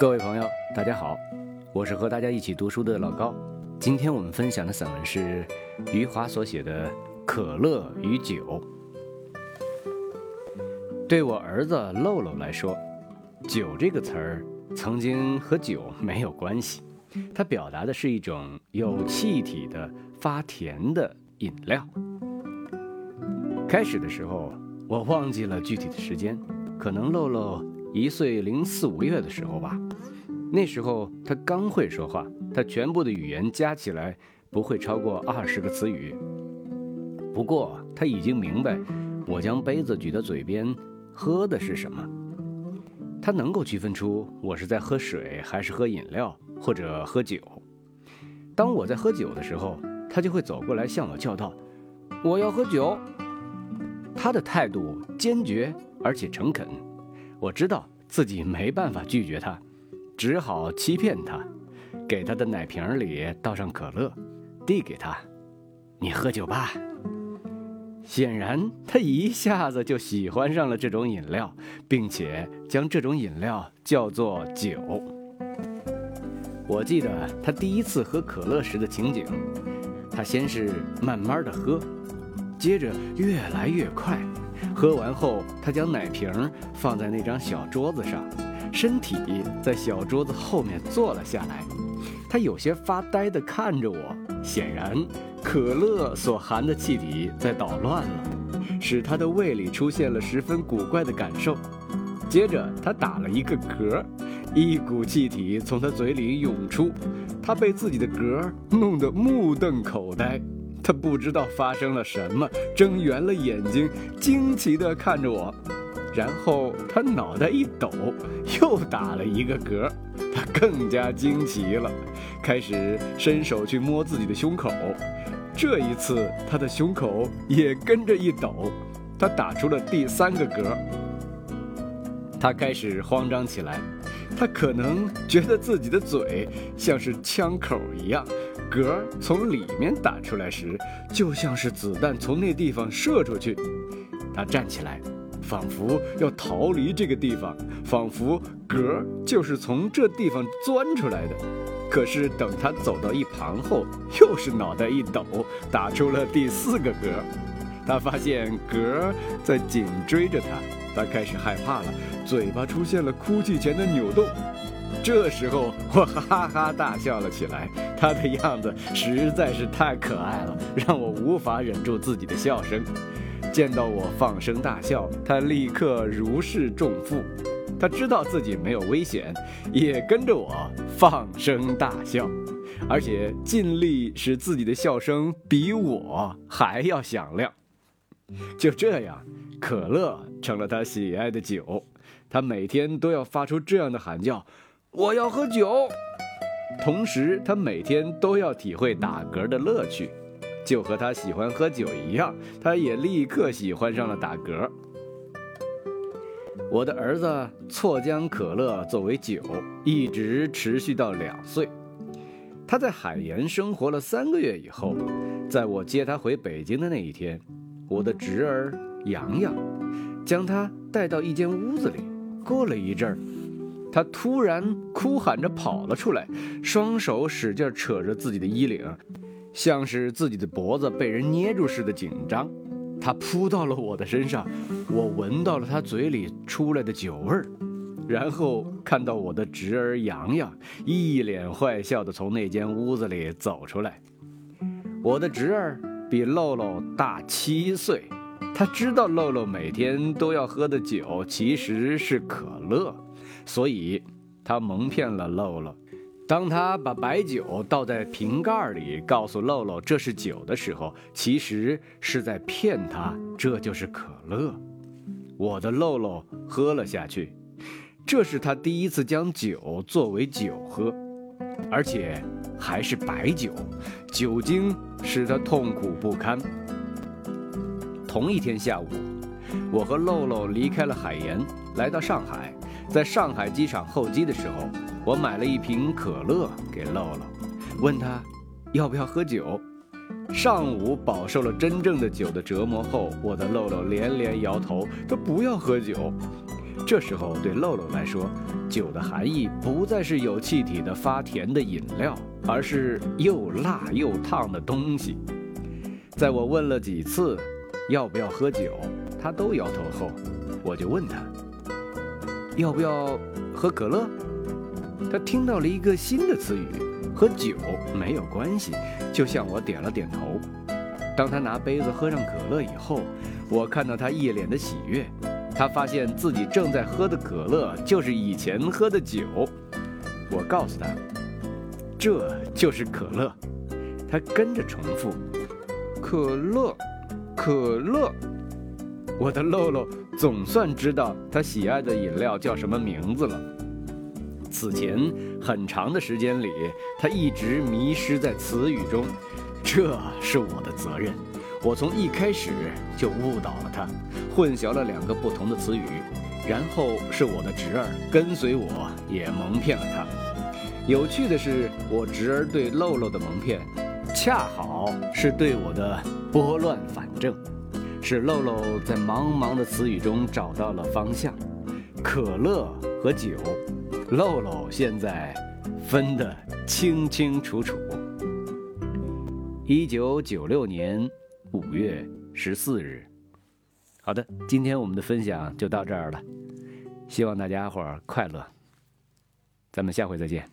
各位朋友，大家好，我是和大家一起读书的老高。今天我们分享的散文是余华所写的《可乐与酒》。对我儿子露露来说，“酒”这个词儿曾经和酒没有关系，它表达的是一种有气体的发甜的饮料。开始的时候，我忘记了具体的时间，可能露露一岁零四五个月的时候吧。那时候他刚会说话，他全部的语言加起来不会超过二十个词语。不过他已经明白，我将杯子举到嘴边，喝的是什么。他能够区分出我是在喝水，还是喝饮料，或者喝酒。当我在喝酒的时候，他就会走过来向我叫道：“我要喝酒。”他的态度坚决而且诚恳，我知道自己没办法拒绝他。只好欺骗他，给他的奶瓶里倒上可乐，递给他：“你喝酒吧。”显然，他一下子就喜欢上了这种饮料，并且将这种饮料叫做酒。我记得他第一次喝可乐时的情景，他先是慢慢的喝，接着越来越快，喝完后，他将奶瓶放在那张小桌子上。身体在小桌子后面坐了下来，他有些发呆地看着我。显然，可乐所含的气体在捣乱了，使他的胃里出现了十分古怪的感受。接着，他打了一个嗝，一股气体从他嘴里涌出，他被自己的嗝弄得目瞪口呆。他不知道发生了什么，睁圆了眼睛，惊奇地看着我。然后他脑袋一抖，又打了一个嗝，他更加惊奇了，开始伸手去摸自己的胸口。这一次，他的胸口也跟着一抖，他打出了第三个嗝。他开始慌张起来，他可能觉得自己的嘴像是枪口一样，嗝从里面打出来时，就像是子弹从那地方射出去。他站起来。仿佛要逃离这个地方，仿佛嗝就是从这地方钻出来的。可是等他走到一旁后，又是脑袋一抖，打出了第四个嗝。他发现嗝在紧追着他，他开始害怕了，嘴巴出现了哭泣前的扭动。这时候我哈哈大笑了起来，他的样子实在是太可爱了，让我无法忍住自己的笑声。见到我放声大笑，他立刻如释重负。他知道自己没有危险，也跟着我放声大笑，而且尽力使自己的笑声比我还要响亮。就这样，可乐成了他喜爱的酒。他每天都要发出这样的喊叫：“我要喝酒。”同时，他每天都要体会打嗝的乐趣。就和他喜欢喝酒一样，他也立刻喜欢上了打嗝。我的儿子错将可乐作为酒，一直持续到两岁。他在海盐生活了三个月以后，在我接他回北京的那一天，我的侄儿洋洋将他带到一间屋子里。过了一阵儿，他突然哭喊着跑了出来，双手使劲扯着自己的衣领。像是自己的脖子被人捏住似的紧张，他扑到了我的身上，我闻到了他嘴里出来的酒味儿，然后看到我的侄儿洋洋一脸坏笑地从那间屋子里走出来。我的侄儿比露露大七岁，他知道露露每天都要喝的酒其实是可乐，所以他蒙骗了露露。当他把白酒倒在瓶盖里，告诉露露这是酒的时候，其实是在骗他，这就是可乐。我的露露喝了下去，这是他第一次将酒作为酒喝，而且还是白酒，酒精使他痛苦不堪。同一天下午，我和露露离开了海盐，来到上海，在上海机场候机的时候。我买了一瓶可乐给露露，问他要不要喝酒。上午饱受了真正的酒的折磨后，我的露露连连摇头，她不要喝酒。这时候对露露来说，酒的含义不再是有气体的发甜的饮料，而是又辣又烫的东西。在我问了几次要不要喝酒，他都摇头后，我就问他要不要喝可乐。他听到了一个新的词语，和酒没有关系，就向我点了点头。当他拿杯子喝上可乐以后，我看到他一脸的喜悦。他发现自己正在喝的可乐就是以前喝的酒。我告诉他，这就是可乐。他跟着重复：“可乐，可乐。”我的露露总算知道他喜爱的饮料叫什么名字了。此前很长的时间里，他一直迷失在词语中。这是我的责任。我从一开始就误导了他，混淆了两个不同的词语，然后是我的侄儿跟随我，也蒙骗了他。有趣的是，我侄儿对露露的蒙骗，恰好是对我的拨乱反正，使露露在茫茫的词语中找到了方向。可乐和酒，露露现在分得清清楚楚。一九九六年。五月十四日，好的，今天我们的分享就到这儿了，希望大家伙儿快乐，咱们下回再见。